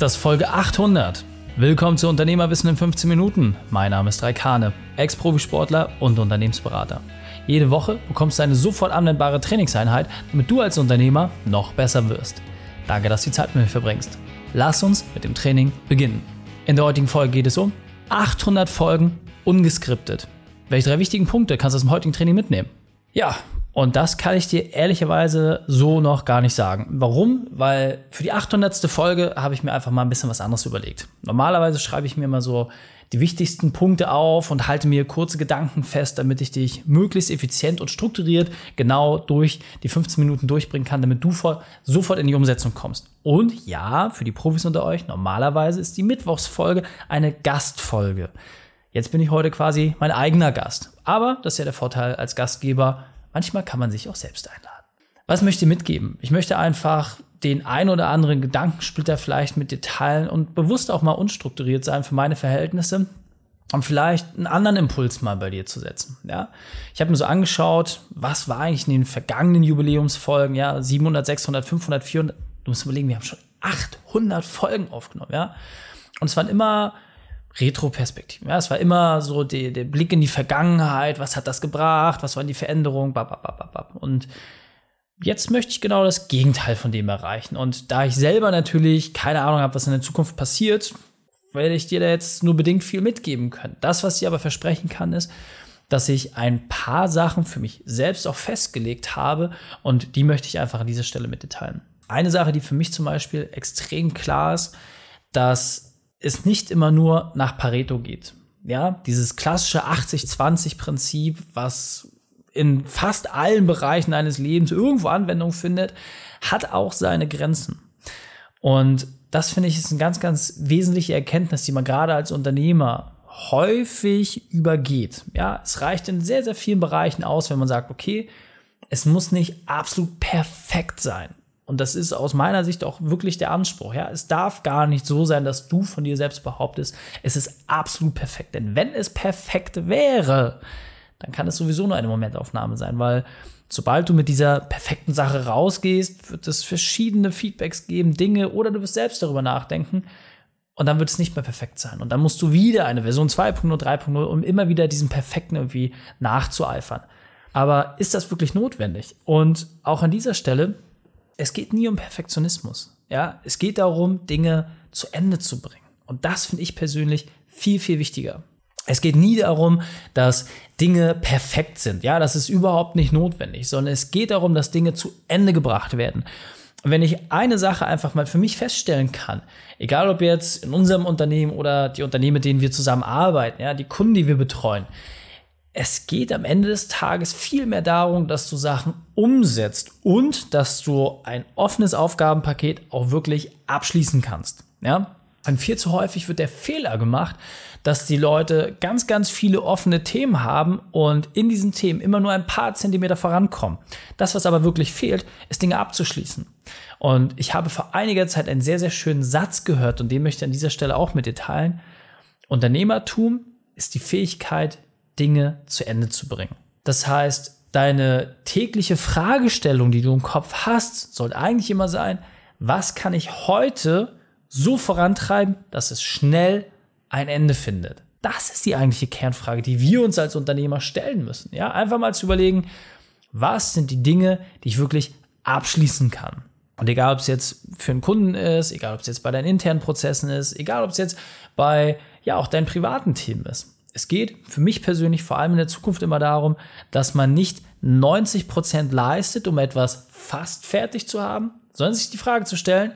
Das ist Folge 800. Willkommen zu Unternehmerwissen in 15 Minuten. Mein Name ist Raikane, Ex-Profisportler und Unternehmensberater. Jede Woche bekommst du eine sofort anwendbare Trainingseinheit, damit du als Unternehmer noch besser wirst. Danke, dass du die Zeit mit mir verbringst. Lass uns mit dem Training beginnen. In der heutigen Folge geht es um 800 Folgen ungeskriptet. Welche drei wichtigen Punkte kannst du aus dem heutigen Training mitnehmen? Ja, und das kann ich dir ehrlicherweise so noch gar nicht sagen. Warum? Weil für die 800. Folge habe ich mir einfach mal ein bisschen was anderes überlegt. Normalerweise schreibe ich mir immer so die wichtigsten Punkte auf und halte mir kurze Gedanken fest, damit ich dich möglichst effizient und strukturiert genau durch die 15 Minuten durchbringen kann, damit du sofort in die Umsetzung kommst. Und ja, für die Profis unter euch, normalerweise ist die Mittwochsfolge eine Gastfolge. Jetzt bin ich heute quasi mein eigener Gast. Aber das ist ja der Vorteil als Gastgeber Manchmal kann man sich auch selbst einladen. Was möchte ich mitgeben? Ich möchte einfach den ein oder anderen Gedankensplitter vielleicht mit dir teilen und bewusst auch mal unstrukturiert sein für meine Verhältnisse, um vielleicht einen anderen Impuls mal bei dir zu setzen. Ja, ich habe mir so angeschaut, was war eigentlich in den vergangenen Jubiläumsfolgen, ja, 700, 600, 500, 400. Du musst überlegen, wir haben schon 800 Folgen aufgenommen, ja. Und es waren immer Retro-Perspektiven. Ja, es war immer so die, der Blick in die Vergangenheit, was hat das gebracht, was waren die Veränderungen, bababababab. Und jetzt möchte ich genau das Gegenteil von dem erreichen. Und da ich selber natürlich keine Ahnung habe, was in der Zukunft passiert, werde ich dir da jetzt nur bedingt viel mitgeben können. Das, was ich aber versprechen kann, ist, dass ich ein paar Sachen für mich selbst auch festgelegt habe und die möchte ich einfach an dieser Stelle mit dir teilen. Eine Sache, die für mich zum Beispiel extrem klar ist, dass es nicht immer nur nach Pareto geht. Ja, dieses klassische 80-20-Prinzip, was in fast allen Bereichen eines Lebens irgendwo Anwendung findet, hat auch seine Grenzen. Und das finde ich ist eine ganz, ganz wesentliche Erkenntnis, die man gerade als Unternehmer häufig übergeht. Ja, es reicht in sehr, sehr vielen Bereichen aus, wenn man sagt, okay, es muss nicht absolut perfekt sein. Und das ist aus meiner Sicht auch wirklich der Anspruch. Ja, es darf gar nicht so sein, dass du von dir selbst behauptest, es ist absolut perfekt. Denn wenn es perfekt wäre, dann kann es sowieso nur eine Momentaufnahme sein, weil sobald du mit dieser perfekten Sache rausgehst, wird es verschiedene Feedbacks geben, Dinge oder du wirst selbst darüber nachdenken und dann wird es nicht mehr perfekt sein. Und dann musst du wieder eine Version 2.0, 3.0, um immer wieder diesem Perfekten irgendwie nachzueifern. Aber ist das wirklich notwendig? Und auch an dieser Stelle es geht nie um Perfektionismus. Ja, es geht darum, Dinge zu Ende zu bringen. Und das finde ich persönlich viel, viel wichtiger. Es geht nie darum, dass Dinge perfekt sind. Ja, das ist überhaupt nicht notwendig, sondern es geht darum, dass Dinge zu Ende gebracht werden. Und wenn ich eine Sache einfach mal für mich feststellen kann, egal ob jetzt in unserem Unternehmen oder die Unternehmen, mit denen wir zusammenarbeiten, ja, die Kunden, die wir betreuen, es geht am Ende des Tages viel mehr darum, dass du Sachen umsetzt und dass du ein offenes Aufgabenpaket auch wirklich abschließen kannst. Ja? Und viel zu häufig wird der Fehler gemacht, dass die Leute ganz, ganz viele offene Themen haben und in diesen Themen immer nur ein paar Zentimeter vorankommen. Das, was aber wirklich fehlt, ist Dinge abzuschließen. Und ich habe vor einiger Zeit einen sehr, sehr schönen Satz gehört und den möchte ich an dieser Stelle auch mit dir teilen. Unternehmertum ist die Fähigkeit, Dinge zu Ende zu bringen. Das heißt, deine tägliche Fragestellung, die du im Kopf hast, sollte eigentlich immer sein, was kann ich heute so vorantreiben, dass es schnell ein Ende findet? Das ist die eigentliche Kernfrage, die wir uns als Unternehmer stellen müssen. Ja, einfach mal zu überlegen, was sind die Dinge, die ich wirklich abschließen kann? Und egal, ob es jetzt für einen Kunden ist, egal, ob es jetzt bei deinen internen Prozessen ist, egal, ob es jetzt bei, ja, auch deinen privaten Themen ist es geht für mich persönlich vor allem in der Zukunft immer darum, dass man nicht 90 Prozent leistet, um etwas fast fertig zu haben, sondern sich die Frage zu stellen,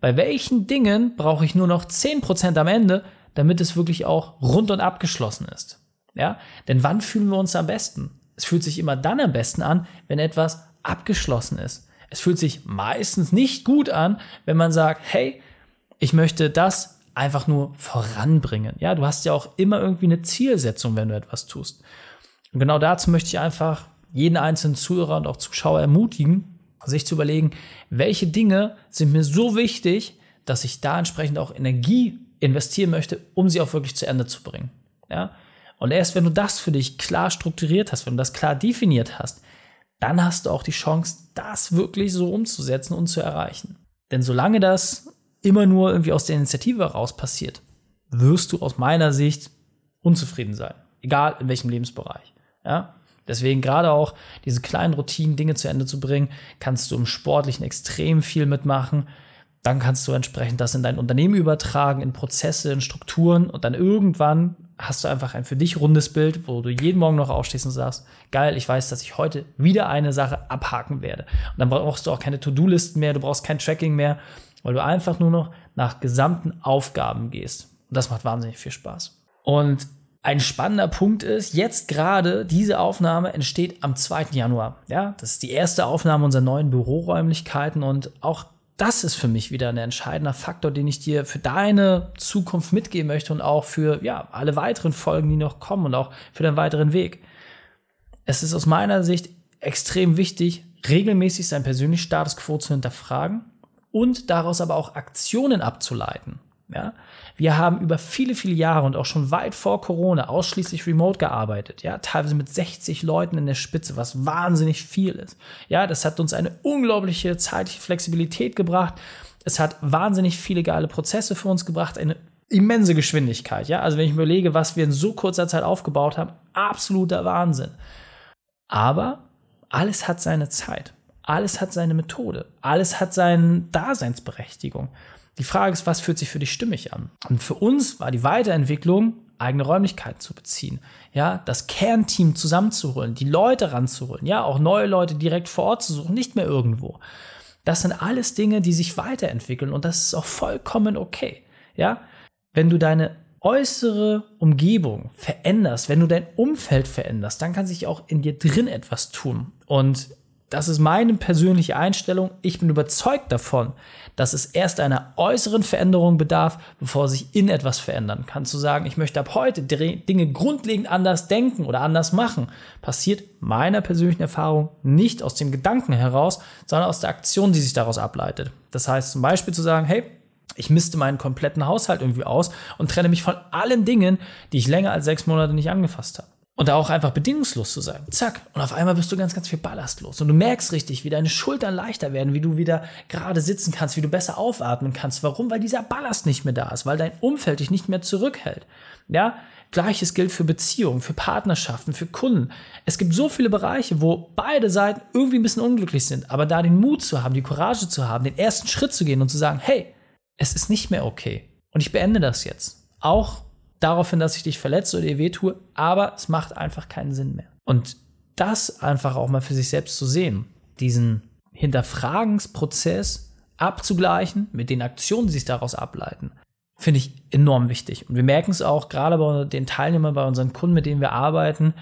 bei welchen Dingen brauche ich nur noch 10% am Ende, damit es wirklich auch rund und abgeschlossen ist. Ja? Denn wann fühlen wir uns am besten? Es fühlt sich immer dann am besten an, wenn etwas abgeschlossen ist. Es fühlt sich meistens nicht gut an, wenn man sagt, hey, ich möchte das einfach nur voranbringen. Ja, du hast ja auch immer irgendwie eine Zielsetzung, wenn du etwas tust. Und genau dazu möchte ich einfach jeden einzelnen Zuhörer und auch Zuschauer ermutigen, sich zu überlegen, welche Dinge sind mir so wichtig, dass ich da entsprechend auch Energie investieren möchte, um sie auch wirklich zu Ende zu bringen. Ja? Und erst wenn du das für dich klar strukturiert hast, wenn du das klar definiert hast, dann hast du auch die Chance, das wirklich so umzusetzen und zu erreichen. Denn solange das immer nur irgendwie aus der Initiative heraus passiert, wirst du aus meiner Sicht unzufrieden sein. Egal in welchem Lebensbereich. Ja? Deswegen gerade auch diese kleinen Routinen, Dinge zu Ende zu bringen, kannst du im Sportlichen extrem viel mitmachen. Dann kannst du entsprechend das in dein Unternehmen übertragen, in Prozesse, in Strukturen und dann irgendwann hast du einfach ein für dich rundes Bild, wo du jeden Morgen noch aufstehst und sagst, geil, ich weiß, dass ich heute wieder eine Sache abhaken werde. Und dann brauchst du auch keine To-Do-Listen mehr, du brauchst kein Tracking mehr, weil du einfach nur noch nach gesamten Aufgaben gehst. Und das macht wahnsinnig viel Spaß. Und ein spannender Punkt ist, jetzt gerade diese Aufnahme entsteht am 2. Januar. Ja, das ist die erste Aufnahme unserer neuen Büroräumlichkeiten und auch das ist für mich wieder ein entscheidender Faktor, den ich dir für deine Zukunft mitgeben möchte und auch für ja, alle weiteren Folgen, die noch kommen und auch für deinen weiteren Weg. Es ist aus meiner Sicht extrem wichtig, regelmäßig sein persönliches Status quo zu hinterfragen und daraus aber auch Aktionen abzuleiten. Ja? Wir haben über viele, viele Jahre und auch schon weit vor Corona ausschließlich remote gearbeitet. Ja, teilweise mit 60 Leuten in der Spitze, was wahnsinnig viel ist. Ja, das hat uns eine unglaubliche zeitliche Flexibilität gebracht. Es hat wahnsinnig viele geile Prozesse für uns gebracht, eine immense Geschwindigkeit. Ja, also wenn ich überlege, was wir in so kurzer Zeit aufgebaut haben, absoluter Wahnsinn. Aber alles hat seine Zeit. Alles hat seine Methode. Alles hat seine Daseinsberechtigung. Die Frage ist, was fühlt sich für dich stimmig an? Und für uns war die Weiterentwicklung, eigene Räumlichkeiten zu beziehen, ja, das Kernteam zusammenzuholen, die Leute ranzuholen, ja, auch neue Leute direkt vor Ort zu suchen, nicht mehr irgendwo. Das sind alles Dinge, die sich weiterentwickeln und das ist auch vollkommen okay, ja. Wenn du deine äußere Umgebung veränderst, wenn du dein Umfeld veränderst, dann kann sich auch in dir drin etwas tun. Und das ist meine persönliche Einstellung. Ich bin überzeugt davon, dass es erst einer äußeren Veränderung bedarf, bevor sich in etwas verändern kann. Zu sagen, ich möchte ab heute Dinge grundlegend anders denken oder anders machen, passiert meiner persönlichen Erfahrung nicht aus dem Gedanken heraus, sondern aus der Aktion, die sich daraus ableitet. Das heißt zum Beispiel zu sagen, hey, ich misste meinen kompletten Haushalt irgendwie aus und trenne mich von allen Dingen, die ich länger als sechs Monate nicht angefasst habe. Und da auch einfach bedingungslos zu sein. Zack. Und auf einmal wirst du ganz, ganz viel Ballast los. Und du merkst richtig, wie deine Schultern leichter werden, wie du wieder gerade sitzen kannst, wie du besser aufatmen kannst. Warum? Weil dieser Ballast nicht mehr da ist, weil dein Umfeld dich nicht mehr zurückhält. Ja? Gleiches gilt für Beziehungen, für Partnerschaften, für Kunden. Es gibt so viele Bereiche, wo beide Seiten irgendwie ein bisschen unglücklich sind. Aber da den Mut zu haben, die Courage zu haben, den ersten Schritt zu gehen und zu sagen, hey, es ist nicht mehr okay. Und ich beende das jetzt. Auch daraufhin, dass ich dich verletze oder dir wehtue, aber es macht einfach keinen Sinn mehr. Und das einfach auch mal für sich selbst zu sehen, diesen Hinterfragensprozess abzugleichen mit den Aktionen, die sich daraus ableiten, finde ich enorm wichtig. Und wir merken es auch gerade bei den Teilnehmern, bei unseren Kunden, mit denen wir arbeiten,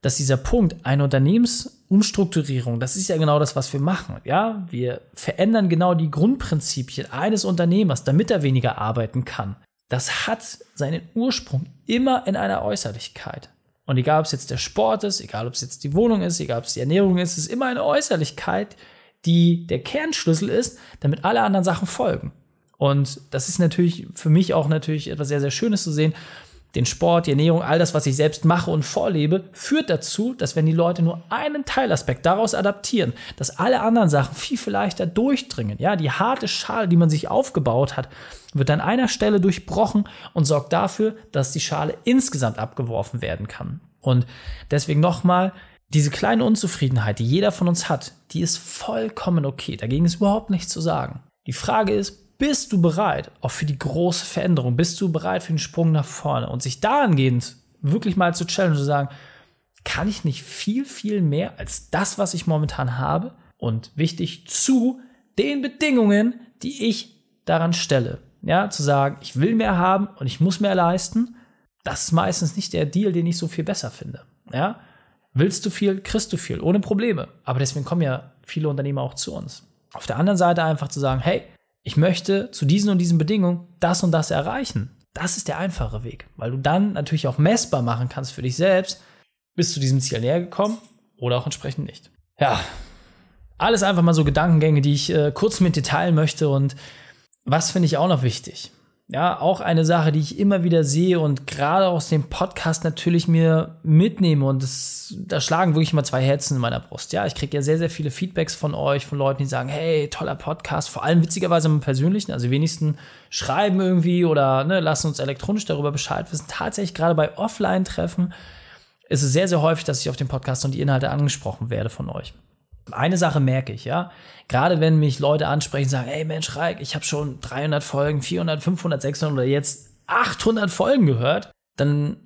dass dieser Punkt, eine Unternehmensumstrukturierung, das ist ja genau das, was wir machen. Ja, wir verändern genau die Grundprinzipien eines Unternehmers, damit er weniger arbeiten kann das hat seinen Ursprung immer in einer Äußerlichkeit. Und egal, ob es jetzt der Sport ist, egal, ob es jetzt die Wohnung ist, egal, ob es die Ernährung ist, es ist immer eine Äußerlichkeit, die der Kernschlüssel ist, damit alle anderen Sachen folgen. Und das ist natürlich für mich auch natürlich etwas sehr, sehr Schönes zu sehen, den Sport, die Ernährung, all das, was ich selbst mache und vorlebe, führt dazu, dass wenn die Leute nur einen Teilaspekt daraus adaptieren, dass alle anderen Sachen viel, viel leichter durchdringen. Ja, die harte Schale, die man sich aufgebaut hat, wird an einer Stelle durchbrochen und sorgt dafür, dass die Schale insgesamt abgeworfen werden kann. Und deswegen nochmal, diese kleine Unzufriedenheit, die jeder von uns hat, die ist vollkommen okay. Dagegen ist überhaupt nichts zu sagen. Die Frage ist, bist du bereit, auch für die große Veränderung, bist du bereit für den Sprung nach vorne und sich dahingehend wirklich mal zu challengen zu sagen, kann ich nicht viel, viel mehr als das, was ich momentan habe und wichtig zu den Bedingungen, die ich daran stelle. Ja, zu sagen, ich will mehr haben und ich muss mehr leisten, das ist meistens nicht der Deal, den ich so viel besser finde. Ja, willst du viel, kriegst du viel, ohne Probleme. Aber deswegen kommen ja viele Unternehmer auch zu uns. Auf der anderen Seite einfach zu sagen, hey, ich möchte zu diesen und diesen Bedingungen das und das erreichen. Das ist der einfache Weg, weil du dann natürlich auch messbar machen kannst für dich selbst, bist du diesem Ziel näher gekommen oder auch entsprechend nicht. Ja, alles einfach mal so Gedankengänge, die ich äh, kurz mit dir teilen möchte. Und was finde ich auch noch wichtig? Ja, auch eine Sache, die ich immer wieder sehe und gerade aus dem Podcast natürlich mir mitnehme und das, da schlagen wirklich mal zwei Herzen in meiner Brust. Ja, ich kriege ja sehr, sehr viele Feedbacks von euch, von Leuten, die sagen, hey, toller Podcast, vor allem witzigerweise im Persönlichen, also wenigsten schreiben irgendwie oder ne, lassen uns elektronisch darüber Bescheid wissen. Tatsächlich gerade bei Offline-Treffen ist es sehr, sehr häufig, dass ich auf dem Podcast und die Inhalte angesprochen werde von euch. Eine Sache merke ich, ja. Gerade wenn mich Leute ansprechen, sagen, hey Mensch, Reik, ich habe schon 300 Folgen, 400, 500, 600 oder jetzt 800 Folgen gehört, dann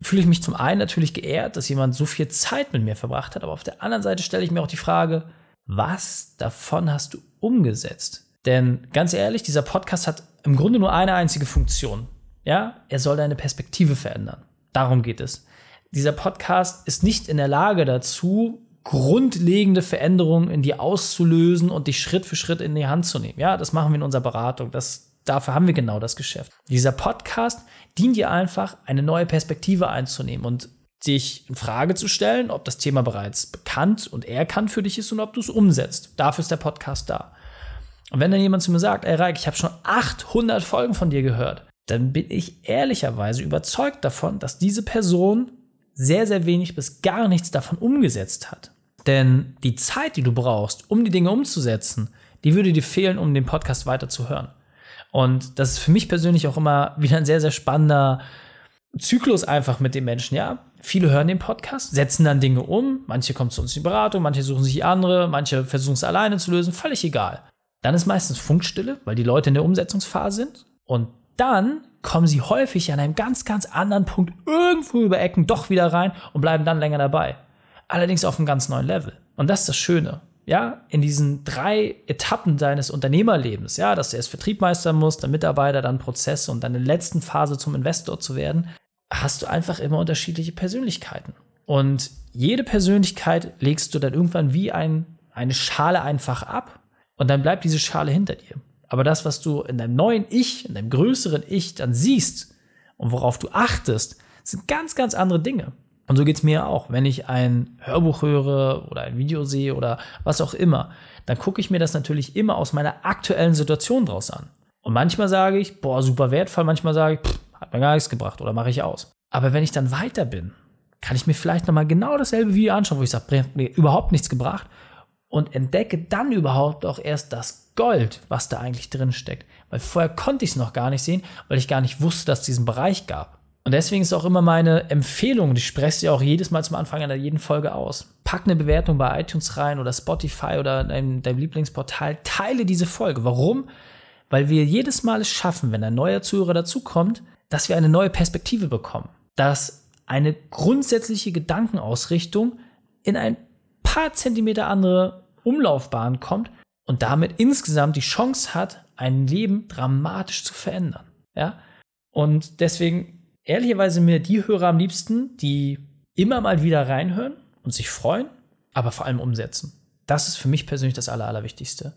fühle ich mich zum einen natürlich geehrt, dass jemand so viel Zeit mit mir verbracht hat, aber auf der anderen Seite stelle ich mir auch die Frage, was davon hast du umgesetzt? Denn ganz ehrlich, dieser Podcast hat im Grunde nur eine einzige Funktion. Ja, er soll deine Perspektive verändern. Darum geht es. Dieser Podcast ist nicht in der Lage dazu, grundlegende Veränderungen in dir auszulösen und dich Schritt für Schritt in die Hand zu nehmen. Ja, das machen wir in unserer Beratung. Das, dafür haben wir genau das Geschäft. Dieser Podcast dient dir einfach, eine neue Perspektive einzunehmen und dich in Frage zu stellen, ob das Thema bereits bekannt und erkannt für dich ist und ob du es umsetzt. Dafür ist der Podcast da. Und wenn dann jemand zu mir sagt, ey Reik, ich habe schon 800 Folgen von dir gehört, dann bin ich ehrlicherweise überzeugt davon, dass diese Person sehr, sehr wenig bis gar nichts davon umgesetzt hat. Denn die Zeit, die du brauchst, um die Dinge umzusetzen, die würde dir fehlen, um den Podcast weiter zu hören. Und das ist für mich persönlich auch immer wieder ein sehr, sehr spannender Zyklus einfach mit den Menschen. Ja, viele hören den Podcast, setzen dann Dinge um. Manche kommen zu uns in die Beratung, manche suchen sich andere, manche versuchen es alleine zu lösen. Völlig egal. Dann ist meistens Funkstille, weil die Leute in der Umsetzungsphase sind. Und dann kommen sie häufig an einem ganz, ganz anderen Punkt irgendwo über Ecken doch wieder rein und bleiben dann länger dabei allerdings auf einem ganz neuen Level. Und das ist das Schöne. Ja, in diesen drei Etappen deines Unternehmerlebens, ja, dass du erst Vertrieb meistern musst, dann Mitarbeiter, dann Prozesse und dann in der letzten Phase zum Investor zu werden, hast du einfach immer unterschiedliche Persönlichkeiten. Und jede Persönlichkeit legst du dann irgendwann wie ein, eine Schale einfach ab und dann bleibt diese Schale hinter dir. Aber das, was du in deinem neuen Ich, in deinem größeren Ich dann siehst und worauf du achtest, sind ganz, ganz andere Dinge. Und so geht's mir auch. Wenn ich ein Hörbuch höre oder ein Video sehe oder was auch immer, dann gucke ich mir das natürlich immer aus meiner aktuellen Situation draus an. Und manchmal sage ich, boah, super wertvoll, manchmal sage ich, pff, hat mir gar nichts gebracht oder mache ich aus. Aber wenn ich dann weiter bin, kann ich mir vielleicht nochmal genau dasselbe Video anschauen, wo ich sage, mir überhaupt nichts gebracht und entdecke dann überhaupt auch erst das Gold, was da eigentlich drin steckt. Weil vorher konnte ich es noch gar nicht sehen, weil ich gar nicht wusste, dass es diesen Bereich gab. Und deswegen ist auch immer meine Empfehlung, ich spreche sie auch jedes Mal zum Anfang einer jeden Folge aus. Pack eine Bewertung bei iTunes rein oder Spotify oder deinem, deinem Lieblingsportal. Teile diese Folge. Warum? Weil wir jedes Mal es schaffen, wenn ein neuer Zuhörer dazukommt, dass wir eine neue Perspektive bekommen. Dass eine grundsätzliche Gedankenausrichtung in ein paar Zentimeter andere Umlaufbahn kommt und damit insgesamt die Chance hat, ein Leben dramatisch zu verändern. Ja? Und deswegen ehrlicherweise mir die Hörer am liebsten, die immer mal wieder reinhören und sich freuen, aber vor allem umsetzen. Das ist für mich persönlich das Aller, Allerwichtigste.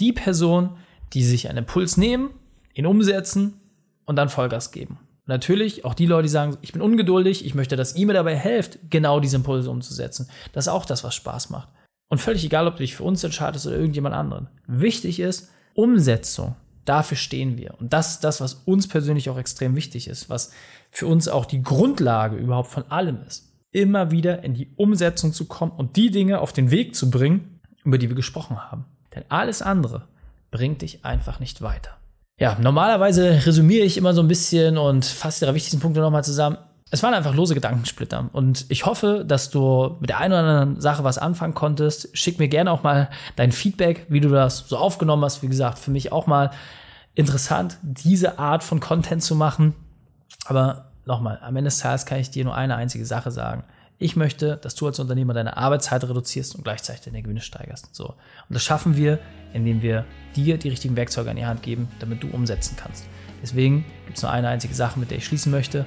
Die Person, die sich einen Impuls nehmen, ihn umsetzen und dann Vollgas geben. Natürlich auch die Leute, die sagen, ich bin ungeduldig, ich möchte, dass ihr mir dabei helft, genau diese Impulse umzusetzen. Das ist auch das, was Spaß macht. Und völlig egal, ob du dich für uns entscheidest oder irgendjemand anderen. Wichtig ist Umsetzung. Dafür stehen wir. Und das ist das, was uns persönlich auch extrem wichtig ist, was für uns auch die Grundlage überhaupt von allem ist. Immer wieder in die Umsetzung zu kommen und die Dinge auf den Weg zu bringen, über die wir gesprochen haben. Denn alles andere bringt dich einfach nicht weiter. Ja, normalerweise resümiere ich immer so ein bisschen und fasse die wichtigsten Punkte nochmal zusammen. Es waren einfach lose Gedankensplitter. Und ich hoffe, dass du mit der einen oder anderen Sache was anfangen konntest. Schick mir gerne auch mal dein Feedback, wie du das so aufgenommen hast. Wie gesagt, für mich auch mal interessant, diese Art von Content zu machen. Aber nochmal, am Ende des Tages kann ich dir nur eine einzige Sache sagen. Ich möchte, dass du als Unternehmer deine Arbeitszeit reduzierst und gleichzeitig deine Gewinne steigerst. So. Und das schaffen wir, indem wir dir die richtigen Werkzeuge an die Hand geben, damit du umsetzen kannst. Deswegen gibt es nur eine einzige Sache, mit der ich schließen möchte.